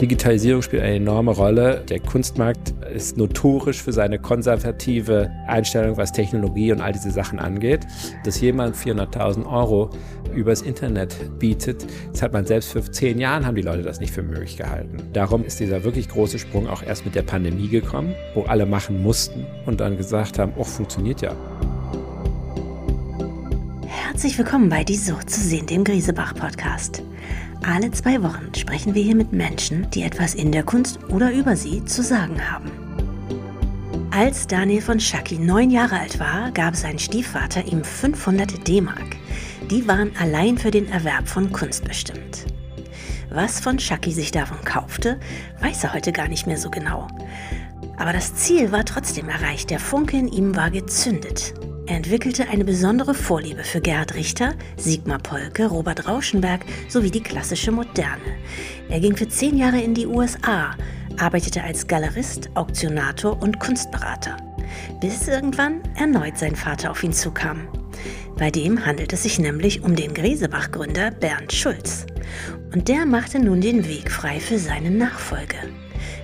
Digitalisierung spielt eine enorme Rolle. Der Kunstmarkt ist notorisch für seine konservative Einstellung, was Technologie und all diese Sachen angeht. Dass jemand 400.000 Euro übers Internet bietet, das hat man selbst für zehn Jahren haben die Leute das nicht für möglich gehalten. Darum ist dieser wirklich große Sprung auch erst mit der Pandemie gekommen, wo alle machen mussten und dann gesagt haben, oh, funktioniert ja. Herzlich willkommen bei Die Sucht zu sehen, dem Griesebach-Podcast. Alle zwei Wochen sprechen wir hier mit Menschen, die etwas in der Kunst oder über sie zu sagen haben. Als Daniel von Schacki neun Jahre alt war, gab sein Stiefvater ihm 500 D-Mark. Die waren allein für den Erwerb von Kunst bestimmt. Was von Schacki sich davon kaufte, weiß er heute gar nicht mehr so genau. Aber das Ziel war trotzdem erreicht, der Funke in ihm war gezündet. Er entwickelte eine besondere Vorliebe für Gerhard Richter, Sigmar Polke, Robert Rauschenberg sowie die klassische Moderne. Er ging für zehn Jahre in die USA, arbeitete als Galerist, Auktionator und Kunstberater, bis irgendwann erneut sein Vater auf ihn zukam. Bei dem handelt es sich nämlich um den Gresebach-Gründer Bernd Schulz. Und der machte nun den Weg frei für seine Nachfolge.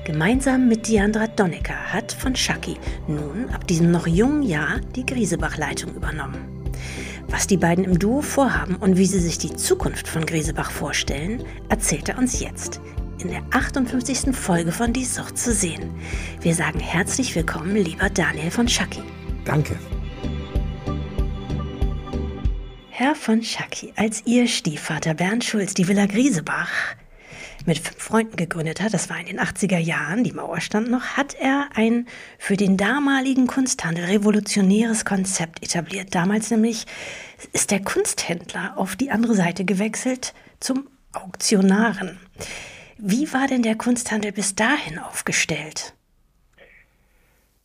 Gemeinsam mit Diandra Donnecker hat von Schacki nun ab diesem noch jungen Jahr die Griesebach-Leitung übernommen. Was die beiden im Duo vorhaben und wie sie sich die Zukunft von Griesebach vorstellen, erzählt er uns jetzt in der 58. Folge von Die Sucht zu sehen. Wir sagen herzlich willkommen, lieber Daniel von Schacki. Danke. Herr von Schacki, als Ihr Stiefvater Bernd Schulz die Villa Griesebach mit fünf Freunden gegründet hat, das war in den 80er Jahren, die Mauer stand noch, hat er ein für den damaligen Kunsthandel revolutionäres Konzept etabliert. Damals nämlich ist der Kunsthändler auf die andere Seite gewechselt zum Auktionaren. Wie war denn der Kunsthandel bis dahin aufgestellt?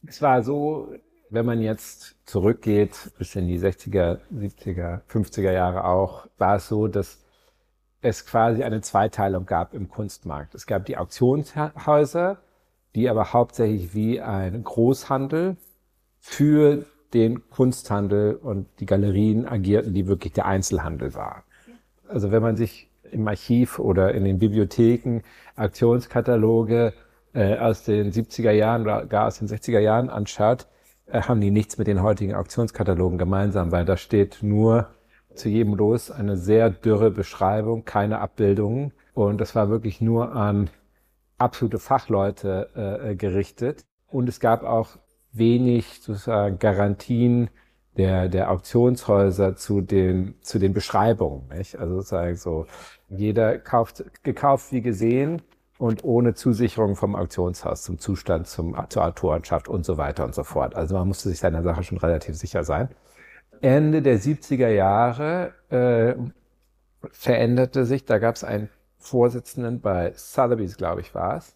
Es war so, wenn man jetzt zurückgeht bis in die 60er, 70er, 50er Jahre auch, war es so, dass es quasi eine Zweiteilung gab im Kunstmarkt. Es gab die Auktionshäuser, die aber hauptsächlich wie ein Großhandel für den Kunsthandel und die Galerien agierten, die wirklich der Einzelhandel war. Also wenn man sich im Archiv oder in den Bibliotheken Auktionskataloge äh, aus den 70er Jahren oder gar aus den 60er Jahren anschaut, äh, haben die nichts mit den heutigen Auktionskatalogen gemeinsam, weil da steht nur zu jedem Los eine sehr dürre Beschreibung, keine Abbildungen. Und das war wirklich nur an absolute Fachleute äh, gerichtet. Und es gab auch wenig sozusagen Garantien der, der Auktionshäuser zu den, zu den Beschreibungen. Nicht? Also sozusagen so, jeder kauft, gekauft wie gesehen und ohne Zusicherung vom Auktionshaus zum Zustand, zum, zur Autorenschaft und so weiter und so fort. Also man musste sich seiner Sache schon relativ sicher sein. Ende der 70er Jahre äh, veränderte sich, da gab es einen Vorsitzenden bei Sotheby's, glaube ich, war es,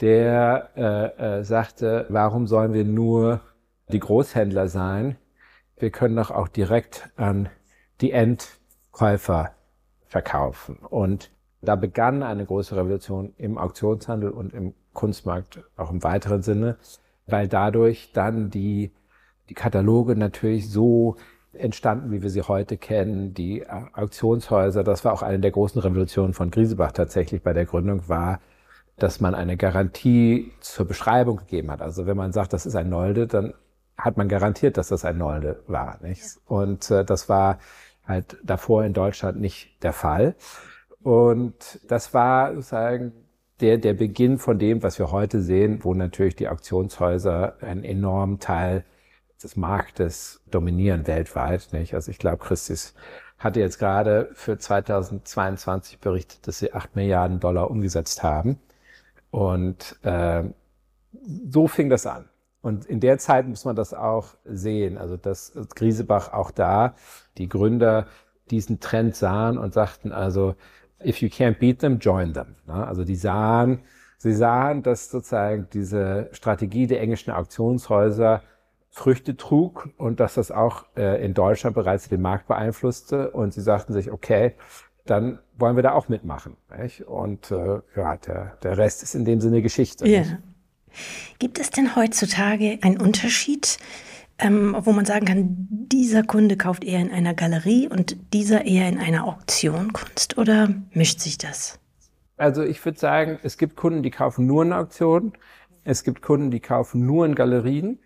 der äh, äh, sagte, warum sollen wir nur die Großhändler sein? Wir können doch auch direkt an die Endkäufer verkaufen. Und da begann eine große Revolution im Auktionshandel und im Kunstmarkt auch im weiteren Sinne, weil dadurch dann die die Kataloge natürlich so entstanden, wie wir sie heute kennen. Die Auktionshäuser, das war auch eine der großen Revolutionen von Griesebach tatsächlich bei der Gründung, war, dass man eine Garantie zur Beschreibung gegeben hat. Also wenn man sagt, das ist ein Nolde, dann hat man garantiert, dass das ein Nolde war. Nicht? Und äh, das war halt davor in Deutschland nicht der Fall. Und das war sozusagen der, der Beginn von dem, was wir heute sehen, wo natürlich die Auktionshäuser einen enormen Teil des Marktes dominieren weltweit. Nicht? Also ich glaube, Christis hatte jetzt gerade für 2022 berichtet, dass sie acht Milliarden Dollar umgesetzt haben. Und äh, so fing das an. Und in der Zeit muss man das auch sehen. Also dass Griesebach auch da die Gründer diesen Trend sahen und sagten also, if you can't beat them, join them. Also die sahen, sie sahen, dass sozusagen diese Strategie der englischen Auktionshäuser Früchte trug und dass das auch äh, in Deutschland bereits den Markt beeinflusste. Und sie sagten sich, okay, dann wollen wir da auch mitmachen. Nicht? Und äh, ja, der, der Rest ist in dem Sinne Geschichte. Ja. Gibt es denn heutzutage einen Unterschied, ähm, wo man sagen kann, dieser Kunde kauft eher in einer Galerie und dieser eher in einer Auktion Kunst oder mischt sich das? Also ich würde sagen, es gibt Kunden, die kaufen nur in Auktionen. Es gibt Kunden, die kaufen nur in Galerien.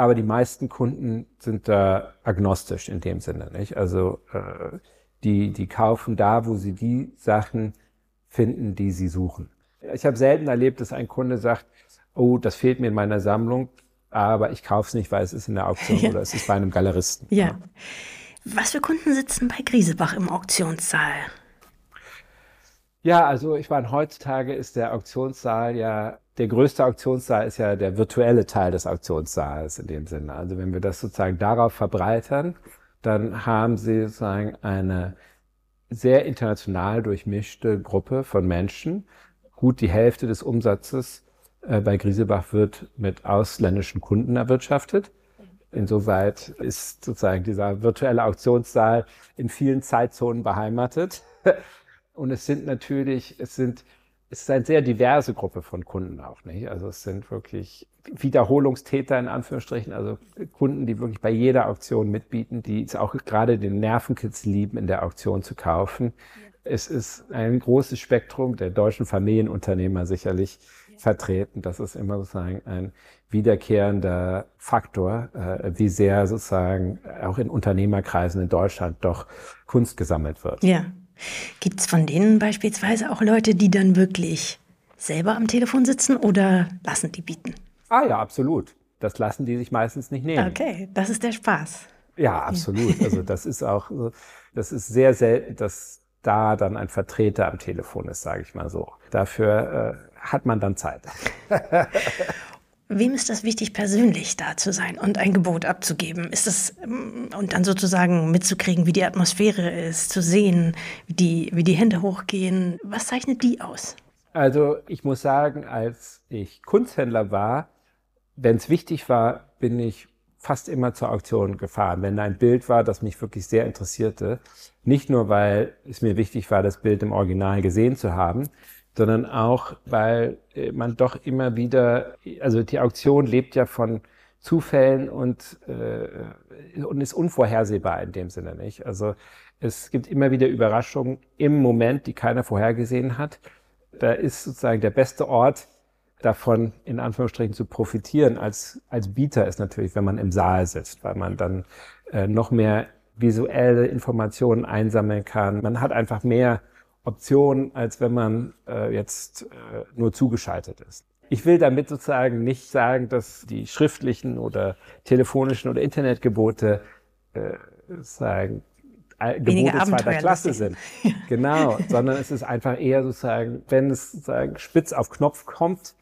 Aber die meisten Kunden sind da agnostisch in dem Sinne, nicht? Also äh, die, die kaufen da, wo sie die Sachen finden, die sie suchen. Ich habe selten erlebt, dass ein Kunde sagt, oh, das fehlt mir in meiner Sammlung, aber ich kaufe es nicht, weil es ist in der Auktion ja. oder es ist bei einem Galeristen. Ja. Was für Kunden sitzen bei Griesebach im Auktionssaal? Ja, also ich meine, heutzutage ist der Auktionssaal ja, der größte Auktionssaal ist ja der virtuelle Teil des Auktionssaals in dem Sinne. Also wenn wir das sozusagen darauf verbreitern, dann haben sie sozusagen eine sehr international durchmischte Gruppe von Menschen. Gut die Hälfte des Umsatzes äh, bei Griesebach wird mit ausländischen Kunden erwirtschaftet. Insoweit ist sozusagen dieser virtuelle Auktionssaal in vielen Zeitzonen beheimatet. Und es sind natürlich, es sind, es ist eine sehr diverse Gruppe von Kunden auch, nicht? Also es sind wirklich Wiederholungstäter in Anführungsstrichen, also Kunden, die wirklich bei jeder Auktion mitbieten, die es auch gerade den Nervenkitzel lieben, in der Auktion zu kaufen. Ja. Es ist ein großes Spektrum der deutschen Familienunternehmer sicherlich ja. vertreten. Das ist immer sozusagen ein wiederkehrender Faktor, äh, wie sehr sozusagen auch in Unternehmerkreisen in Deutschland doch Kunst gesammelt wird. Ja. Gibt es von denen beispielsweise auch Leute, die dann wirklich selber am Telefon sitzen oder lassen die bieten? Ah ja, absolut. Das lassen die sich meistens nicht nehmen. Okay, das ist der Spaß. Ja, absolut. Also das ist auch, das ist sehr selten, dass da dann ein Vertreter am Telefon ist, sage ich mal so. Dafür äh, hat man dann Zeit. Wem ist das wichtig, persönlich da zu sein und ein Gebot abzugeben? Ist das ähm, und dann sozusagen mitzukriegen, wie die Atmosphäre ist, zu sehen, wie die, wie die Hände hochgehen? Was zeichnet die aus? Also ich muss sagen, als ich Kunsthändler war, wenn es wichtig war, bin ich fast immer zur Auktion gefahren. Wenn ein Bild war, das mich wirklich sehr interessierte, nicht nur weil es mir wichtig war, das Bild im Original gesehen zu haben, sondern auch, weil äh, man doch immer wieder, also die Auktion lebt ja von Zufällen und, äh, und ist unvorhersehbar in dem Sinne nicht. Also es gibt immer wieder Überraschungen im Moment, die keiner vorhergesehen hat. Da ist sozusagen der beste Ort, davon in Anführungsstrichen zu profitieren als, als Bieter ist natürlich, wenn man im Saal sitzt, weil man dann äh, noch mehr visuelle Informationen einsammeln kann. Man hat einfach mehr Option, als wenn man äh, jetzt äh, nur zugeschaltet ist. Ich will damit sozusagen nicht sagen, dass die schriftlichen oder telefonischen oder Internetgebote äh, sagen, Gebote zweiter Klasse sind. genau, sondern es ist einfach eher sozusagen, wenn es sozusagen spitz auf Knopf kommt,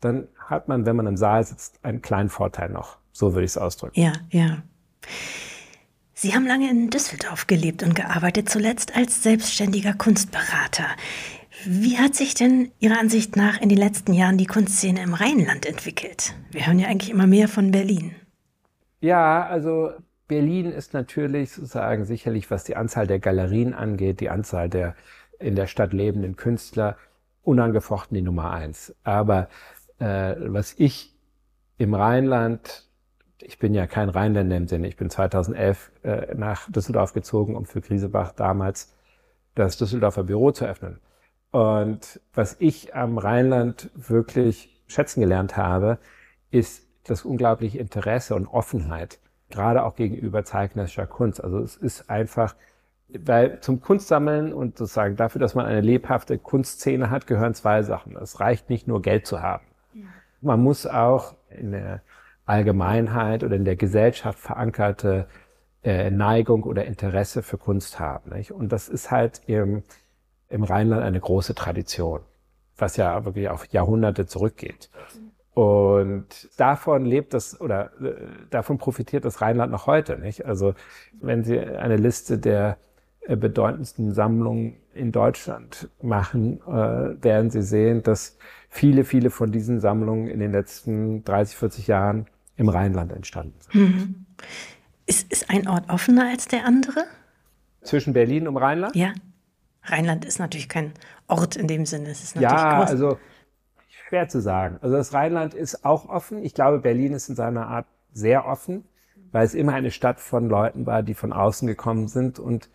dann hat man, wenn man im Saal sitzt, einen kleinen Vorteil noch. So würde ich es ausdrücken. Ja, ja. Sie haben lange in Düsseldorf gelebt und gearbeitet, zuletzt als selbstständiger Kunstberater. Wie hat sich denn Ihrer Ansicht nach in den letzten Jahren die Kunstszene im Rheinland entwickelt? Wir hören ja eigentlich immer mehr von Berlin. Ja, also Berlin ist natürlich sozusagen sicherlich, was die Anzahl der Galerien angeht, die Anzahl der in der Stadt lebenden Künstler, unangefochten die Nummer eins. Aber äh, was ich im Rheinland ich bin ja kein Rheinländer im Sinne. Ich bin 2011 äh, nach Düsseldorf gezogen, um für Griesebach damals das Düsseldorfer Büro zu öffnen. Und was ich am Rheinland wirklich schätzen gelernt habe, ist das unglaubliche Interesse und Offenheit, gerade auch gegenüber zeitgenössischer Kunst. Also es ist einfach, weil zum Kunstsammeln und sozusagen dafür, dass man eine lebhafte Kunstszene hat, gehören zwei Sachen. Es reicht nicht nur Geld zu haben. Ja. Man muss auch in der Allgemeinheit oder in der Gesellschaft verankerte äh, Neigung oder Interesse für Kunst haben. Nicht? Und das ist halt im, im Rheinland eine große Tradition, was ja wirklich auf Jahrhunderte zurückgeht. Und davon lebt das oder äh, davon profitiert das Rheinland noch heute, nicht? Also wenn Sie eine Liste der äh, bedeutendsten Sammlungen in Deutschland machen, äh, werden Sie sehen, dass viele, viele von diesen Sammlungen in den letzten 30, 40 Jahren im Rheinland entstanden sind. Mhm. Ist, ist ein Ort offener als der andere? Zwischen Berlin und Rheinland? Ja. Rheinland ist natürlich kein Ort in dem Sinne. Es ist natürlich ja, groß. also schwer zu sagen. Also das Rheinland ist auch offen. Ich glaube, Berlin ist in seiner Art sehr offen, weil es immer eine Stadt von Leuten war, die von außen gekommen sind und,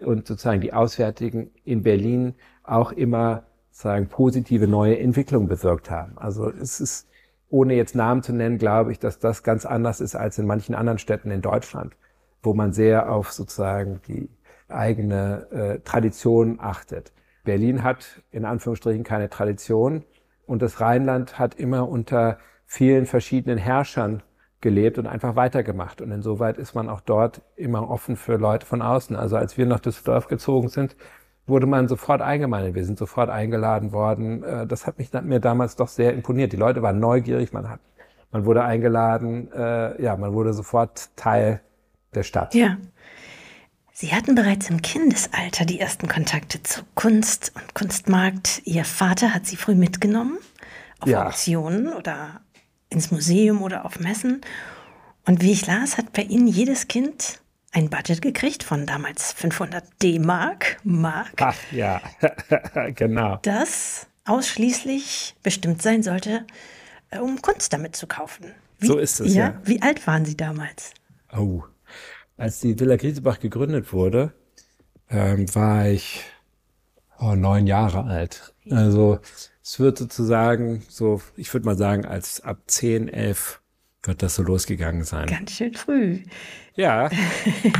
und sozusagen die Auswärtigen in Berlin auch immer sagen, positive neue Entwicklung bewirkt haben. Also es ist, ohne jetzt Namen zu nennen, glaube ich, dass das ganz anders ist als in manchen anderen Städten in Deutschland, wo man sehr auf sozusagen die eigene äh, Tradition achtet. Berlin hat in Anführungsstrichen keine Tradition und das Rheinland hat immer unter vielen verschiedenen Herrschern gelebt und einfach weitergemacht. Und insoweit ist man auch dort immer offen für Leute von außen. Also als wir nach Düsseldorf gezogen sind, wurde man sofort eingemeindet. Wir sind sofort eingeladen worden. Äh, das hat mich mir damals doch sehr imponiert. Die Leute waren neugierig, man hat, man wurde eingeladen, äh, ja, man wurde sofort Teil der Stadt. Ja. Sie hatten bereits im Kindesalter die ersten Kontakte zu Kunst und Kunstmarkt. Ihr Vater hat Sie früh mitgenommen auf ja. Auktionen oder ins Museum oder auf Messen. Und wie ich las, hat bei Ihnen jedes Kind ein Budget gekriegt von damals 500 D-Mark. Mark. Ach ja, genau. Das ausschließlich bestimmt sein sollte, äh, um Kunst damit zu kaufen. Wie, so ist es, ja, ja. Wie alt waren Sie damals? Oh, als die Villa Griesebach gegründet wurde, ähm, war ich oh, neun Jahre alt. Also es wird sozusagen so, ich würde mal sagen, als ab zehn, elf wird das so losgegangen sein. Ganz schön früh. Ja.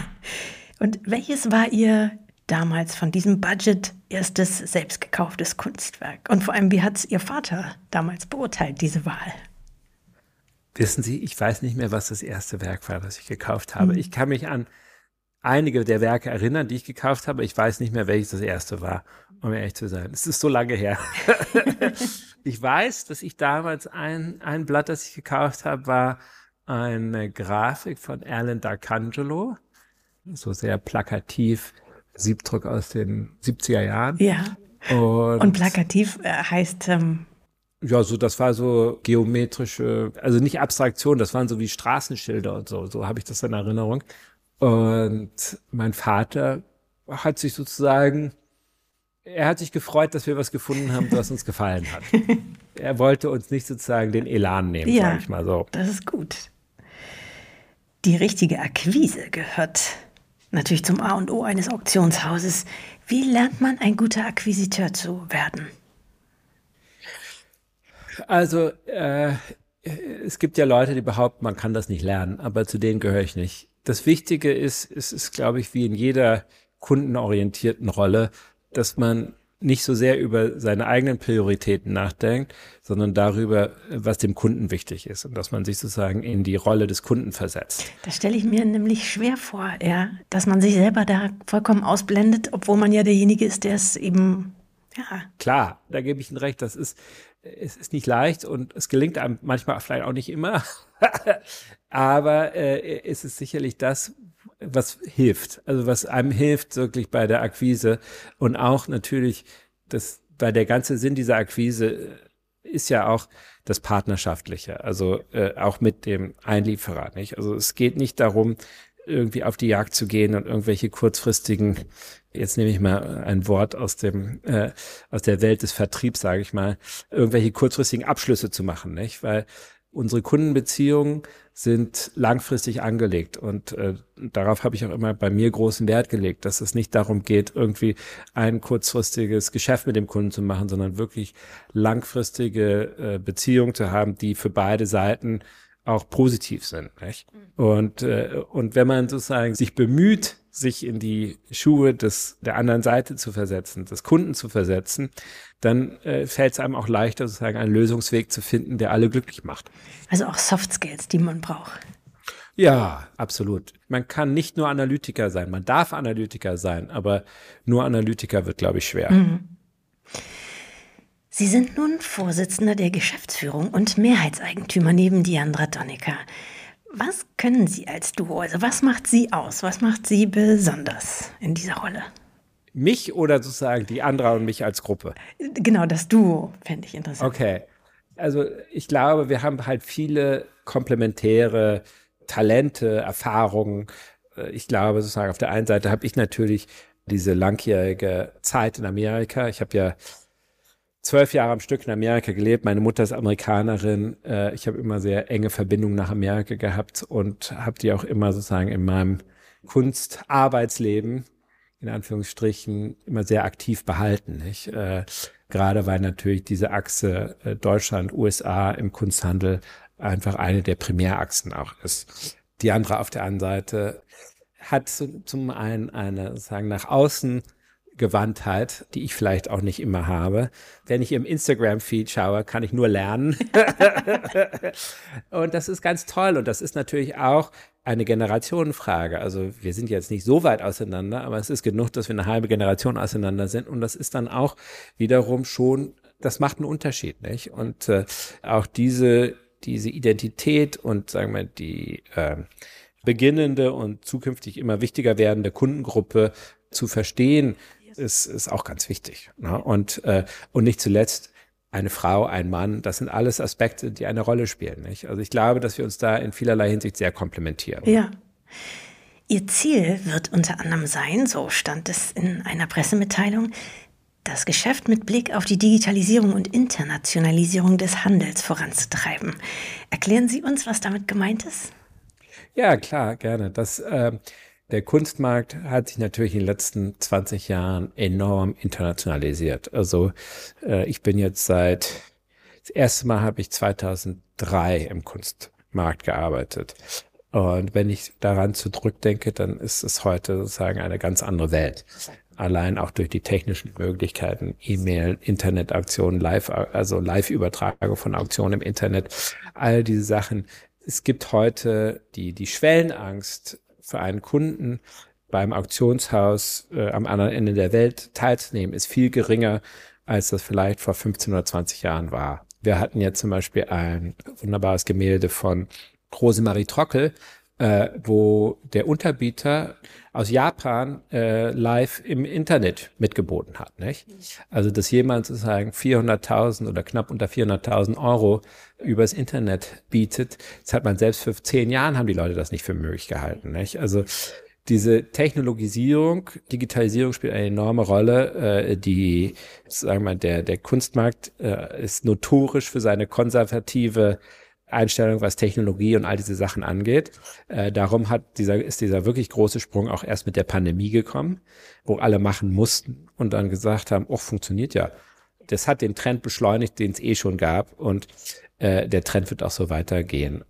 Und welches war Ihr damals von diesem Budget erstes selbst gekauftes Kunstwerk? Und vor allem, wie hat es Ihr Vater damals beurteilt, diese Wahl? Wissen Sie, ich weiß nicht mehr, was das erste Werk war, das ich gekauft habe. Mhm. Ich kann mich an einige der Werke erinnern, die ich gekauft habe. Ich weiß nicht mehr, welches das erste war, um ehrlich zu sein. Es ist so lange her. ich weiß, dass ich damals ein, ein Blatt, das ich gekauft habe, war eine Grafik von Alan D'Arcangelo. So sehr plakativ. Siebdruck aus den 70er Jahren. Ja. Und, und plakativ äh, heißt, ähm, ja, so das war so geometrische, also nicht Abstraktion, das waren so wie Straßenschilder und so, so habe ich das in Erinnerung. Und mein Vater hat sich sozusagen, er hat sich gefreut, dass wir was gefunden haben, was uns gefallen hat. er wollte uns nicht sozusagen den Elan nehmen, ja, sag ich mal so. Das ist gut. Die richtige Akquise gehört natürlich zum A und O eines Auktionshauses. Wie lernt man ein guter Akquisiteur zu werden? Also äh, es gibt ja Leute, die behaupten, man kann das nicht lernen, aber zu denen gehöre ich nicht. Das Wichtige ist, es ist, glaube ich, wie in jeder kundenorientierten Rolle, dass man nicht so sehr über seine eigenen Prioritäten nachdenkt, sondern darüber, was dem Kunden wichtig ist und dass man sich sozusagen in die Rolle des Kunden versetzt. Das stelle ich mir nämlich schwer vor, ja, dass man sich selber da vollkommen ausblendet, obwohl man ja derjenige ist, der es eben ja. Klar, da gebe ich Ihnen recht. Das ist, es ist nicht leicht und es gelingt einem manchmal vielleicht auch nicht immer. Aber äh, es ist sicherlich das, was hilft. Also was einem hilft wirklich bei der Akquise und auch natürlich das, weil der ganze Sinn dieser Akquise ist ja auch das Partnerschaftliche, also äh, auch mit dem Einlieferer, nicht? Also es geht nicht darum, irgendwie auf die Jagd zu gehen und irgendwelche kurzfristigen, jetzt nehme ich mal ein Wort aus dem äh, aus der Welt des Vertriebs, sage ich mal, irgendwelche kurzfristigen Abschlüsse zu machen, nicht? Weil unsere Kundenbeziehungen sind langfristig angelegt und äh, darauf habe ich auch immer bei mir großen Wert gelegt, dass es nicht darum geht, irgendwie ein kurzfristiges Geschäft mit dem Kunden zu machen, sondern wirklich langfristige äh, Beziehungen zu haben, die für beide Seiten auch positiv sind. Nicht? Mhm. Und, äh, und wenn man sozusagen sich bemüht, sich in die Schuhe des, der anderen Seite zu versetzen, des Kunden zu versetzen, dann äh, fällt es einem auch leichter, sozusagen einen Lösungsweg zu finden, der alle glücklich macht. Also auch Soft Skills, die man braucht. Ja, absolut. Man kann nicht nur Analytiker sein. Man darf Analytiker sein, aber nur Analytiker wird, glaube ich, schwer. Mhm. Sie sind nun Vorsitzender der Geschäftsführung und Mehrheitseigentümer neben Diandra Donica. Was können Sie als Duo? Also was macht Sie aus? Was macht Sie besonders in dieser Rolle? Mich oder sozusagen die Andra und mich als Gruppe? Genau, das Duo fände ich interessant. Okay. Also ich glaube, wir haben halt viele komplementäre Talente, Erfahrungen. Ich glaube, sozusagen auf der einen Seite habe ich natürlich diese langjährige Zeit in Amerika. Ich habe ja zwölf Jahre am Stück in Amerika gelebt. Meine Mutter ist Amerikanerin. Äh, ich habe immer sehr enge Verbindungen nach Amerika gehabt und habe die auch immer sozusagen in meinem Kunstarbeitsleben in Anführungsstrichen immer sehr aktiv behalten. Nicht? Äh, gerade weil natürlich diese Achse äh, Deutschland, USA im Kunsthandel einfach eine der Primärachsen auch ist. Die andere auf der anderen Seite hat zum einen eine, sagen, nach außen Gewandtheit, die ich vielleicht auch nicht immer habe. Wenn ich im Instagram-Feed schaue, kann ich nur lernen. und das ist ganz toll. Und das ist natürlich auch eine Generationenfrage. Also wir sind jetzt nicht so weit auseinander, aber es ist genug, dass wir eine halbe Generation auseinander sind. Und das ist dann auch wiederum schon, das macht einen Unterschied, nicht? Und äh, auch diese, diese Identität und sagen wir die äh, beginnende und zukünftig immer wichtiger werdende Kundengruppe zu verstehen, ist, ist auch ganz wichtig. Ne? Und, äh, und nicht zuletzt eine Frau, ein Mann, das sind alles Aspekte, die eine Rolle spielen. Nicht? Also ich glaube, dass wir uns da in vielerlei Hinsicht sehr komplementieren. Ja. Ihr Ziel wird unter anderem sein, so stand es in einer Pressemitteilung, das Geschäft mit Blick auf die Digitalisierung und Internationalisierung des Handels voranzutreiben. Erklären Sie uns, was damit gemeint ist? Ja, klar, gerne. Das, äh, der Kunstmarkt hat sich natürlich in den letzten 20 Jahren enorm internationalisiert. Also äh, ich bin jetzt seit, das erste Mal habe ich 2003 im Kunstmarkt gearbeitet. Und wenn ich daran zurückdenke, dann ist es heute sozusagen eine ganz andere Welt. Allein auch durch die technischen Möglichkeiten, E-Mail, Internetaktionen, Live, also Live-Übertragung von Auktionen im Internet, all diese Sachen. Es gibt heute die, die Schwellenangst für einen Kunden beim Auktionshaus äh, am anderen Ende der Welt teilzunehmen, ist viel geringer, als das vielleicht vor 15 oder 20 Jahren war. Wir hatten jetzt zum Beispiel ein wunderbares Gemälde von Rosemarie Trockel, äh, wo der Unterbieter aus Japan äh, live im Internet mitgeboten hat. Nicht? Also dass jemand sozusagen 400.000 oder knapp unter 400.000 Euro übers Internet bietet, das hat man selbst für zehn Jahren haben die Leute das nicht für möglich gehalten. Nicht? Also diese Technologisierung, Digitalisierung spielt eine enorme Rolle. Äh, die, sagen wir mal, der, der Kunstmarkt äh, ist notorisch für seine konservative Einstellung, was Technologie und all diese Sachen angeht. Äh, darum hat dieser, ist dieser wirklich große Sprung auch erst mit der Pandemie gekommen, wo alle machen mussten und dann gesagt haben, oh, funktioniert ja. Das hat den Trend beschleunigt, den es eh schon gab und äh, der Trend wird auch so weitergehen.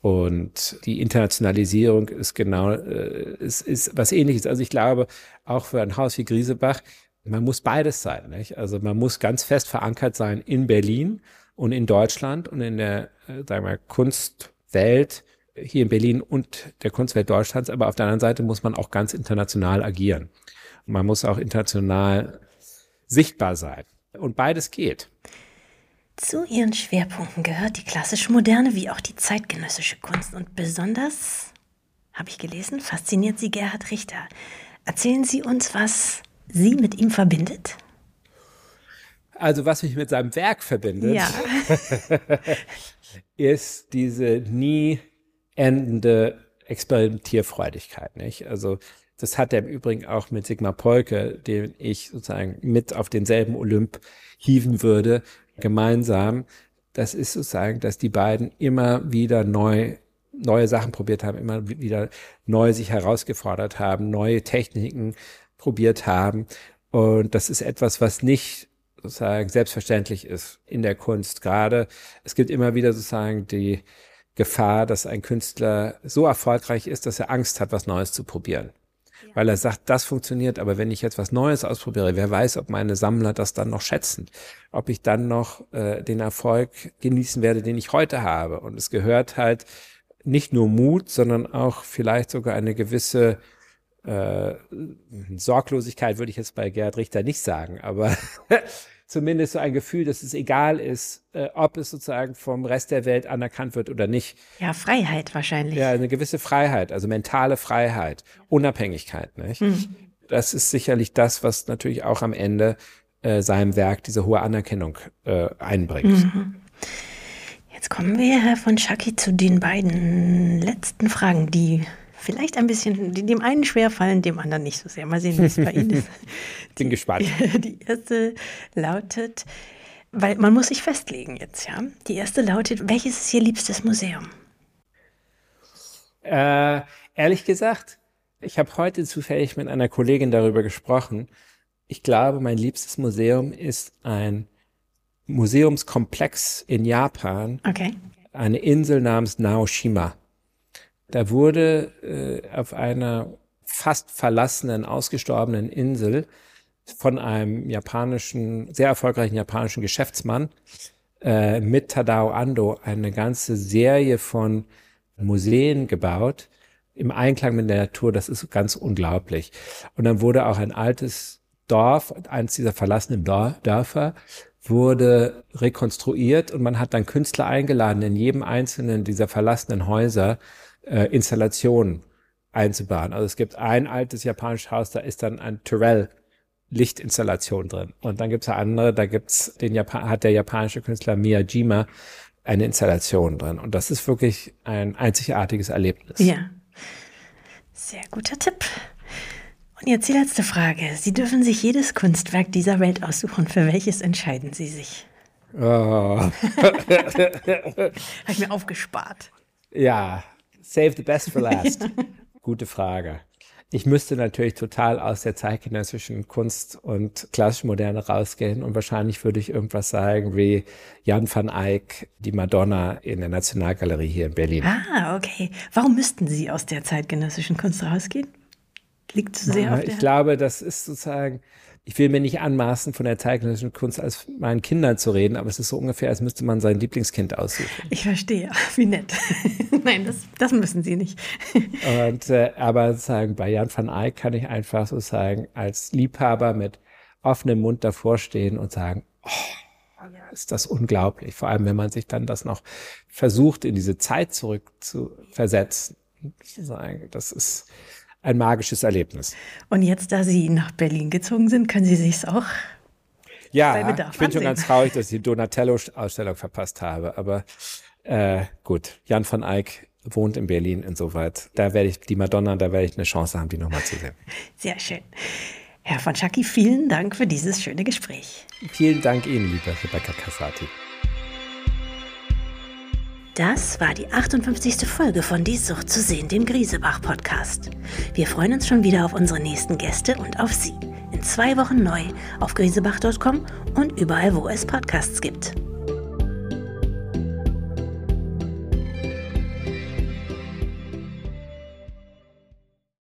Und die Internationalisierung ist genau, äh, ist, ist was ähnliches. Also ich glaube, auch für ein Haus wie Griesebach, man muss beides sein. Nicht? Also man muss ganz fest verankert sein in Berlin und in Deutschland und in der, äh, sagen wir, Kunstwelt hier in Berlin und der Kunstwelt Deutschlands. Aber auf der anderen Seite muss man auch ganz international agieren. Man muss auch international sichtbar sein. Und beides geht. Zu ihren Schwerpunkten gehört die klassische Moderne wie auch die zeitgenössische Kunst. Und besonders, habe ich gelesen, fasziniert sie Gerhard Richter. Erzählen Sie uns, was Sie mit ihm verbindet? Also was mich mit seinem Werk verbindet, ja. ist diese nie endende Experimentierfreudigkeit, nicht? Also das hat er im Übrigen auch mit Sigmar Polke, den ich sozusagen mit auf denselben Olymp hieven würde, gemeinsam. Das ist sozusagen, dass die beiden immer wieder neu neue Sachen probiert haben, immer wieder neu sich herausgefordert haben, neue Techniken probiert haben. Und das ist etwas, was nicht sozusagen selbstverständlich ist in der Kunst. Gerade es gibt immer wieder sozusagen die Gefahr, dass ein Künstler so erfolgreich ist, dass er Angst hat, was Neues zu probieren. Ja. Weil er sagt, das funktioniert, aber wenn ich jetzt was Neues ausprobiere, wer weiß, ob meine Sammler das dann noch schätzen, ob ich dann noch äh, den Erfolg genießen werde, den ich heute habe. Und es gehört halt nicht nur Mut, sondern auch vielleicht sogar eine gewisse äh, Sorglosigkeit würde ich jetzt bei Gerhard Richter nicht sagen, aber zumindest so ein Gefühl, dass es egal ist, äh, ob es sozusagen vom Rest der Welt anerkannt wird oder nicht. Ja, Freiheit wahrscheinlich. Ja, eine gewisse Freiheit, also mentale Freiheit, Unabhängigkeit. Nicht? Mhm. Das ist sicherlich das, was natürlich auch am Ende äh, seinem Werk diese hohe Anerkennung äh, einbringt. Mhm. Jetzt kommen wir, Herr von Schacki, zu den beiden letzten Fragen, die vielleicht ein bisschen, dem einen schwer fallen, dem anderen nicht so sehr. Mal sehen, wie es bei Ihnen ist. Bin gespannt. Die erste lautet, weil man muss sich festlegen jetzt, ja. Die erste lautet, welches ist Ihr liebstes Museum? Äh, ehrlich gesagt, ich habe heute zufällig mit einer Kollegin darüber gesprochen. ich glaube, mein liebstes Museum ist ein Museumskomplex in Japan. Okay. Eine Insel namens Naoshima. Da wurde äh, auf einer fast verlassenen, ausgestorbenen Insel von einem japanischen, sehr erfolgreichen japanischen Geschäftsmann äh, mit Tadao Ando eine ganze Serie von Museen gebaut im Einklang mit der Natur. Das ist ganz unglaublich. Und dann wurde auch ein altes Dorf, eines dieser verlassenen Dörfer, wurde rekonstruiert und man hat dann Künstler eingeladen, in jedem einzelnen dieser verlassenen Häuser äh, Installationen einzubauen. Also es gibt ein altes japanisches Haus, da ist dann ein Tyrell Lichtinstallation drin. Und dann gibt's andere, da gibt's den Japan hat der japanische Künstler Miyajima eine Installation drin. Und das ist wirklich ein einzigartiges Erlebnis. Ja. Sehr guter Tipp. Und jetzt die letzte Frage. Sie dürfen sich jedes Kunstwerk dieser Welt aussuchen. Für welches entscheiden Sie sich? Oh. Habe ich mir aufgespart. Ja, save the best for last. Ja. Gute Frage. Ich müsste natürlich total aus der zeitgenössischen Kunst und klassisch Moderne rausgehen und wahrscheinlich würde ich irgendwas sagen wie Jan van Eyck, die Madonna in der Nationalgalerie hier in Berlin. Ah, okay. Warum müssten Sie aus der zeitgenössischen Kunst rausgehen? Liegt zu sehr Na, auf der Ich glaube, das ist sozusagen, ich will mir nicht anmaßen, von der zeitgenössischen Kunst als meinen Kindern zu reden, aber es ist so ungefähr, als müsste man sein Lieblingskind aussuchen. Ich verstehe, wie nett. Nein, das, das müssen Sie nicht. Und, äh, aber sozusagen bei Jan van Eyck kann ich einfach sozusagen als Liebhaber mit offenem Mund davor stehen und sagen, oh, ist das unglaublich. Vor allem, wenn man sich dann das noch versucht, in diese Zeit zurück zu versetzen. Das ist, ein magisches Erlebnis. Und jetzt, da Sie nach Berlin gezogen sind, können Sie sich auch ja, ich bin ansehen. schon ganz traurig, dass ich die Donatello-Ausstellung verpasst habe. Aber äh, gut, Jan van Eyck wohnt in Berlin, insoweit. Da werde ich die Madonna, da werde ich eine Chance haben, die nochmal zu sehen. Sehr schön. Herr von Schacki, vielen Dank für dieses schöne Gespräch. Vielen Dank Ihnen, liebe Rebecca Cassati. Das war die 58. Folge von Die Sucht zu sehen, dem Griesebach-Podcast. Wir freuen uns schon wieder auf unsere nächsten Gäste und auf Sie. In zwei Wochen neu auf griesebach.com und überall, wo es Podcasts gibt.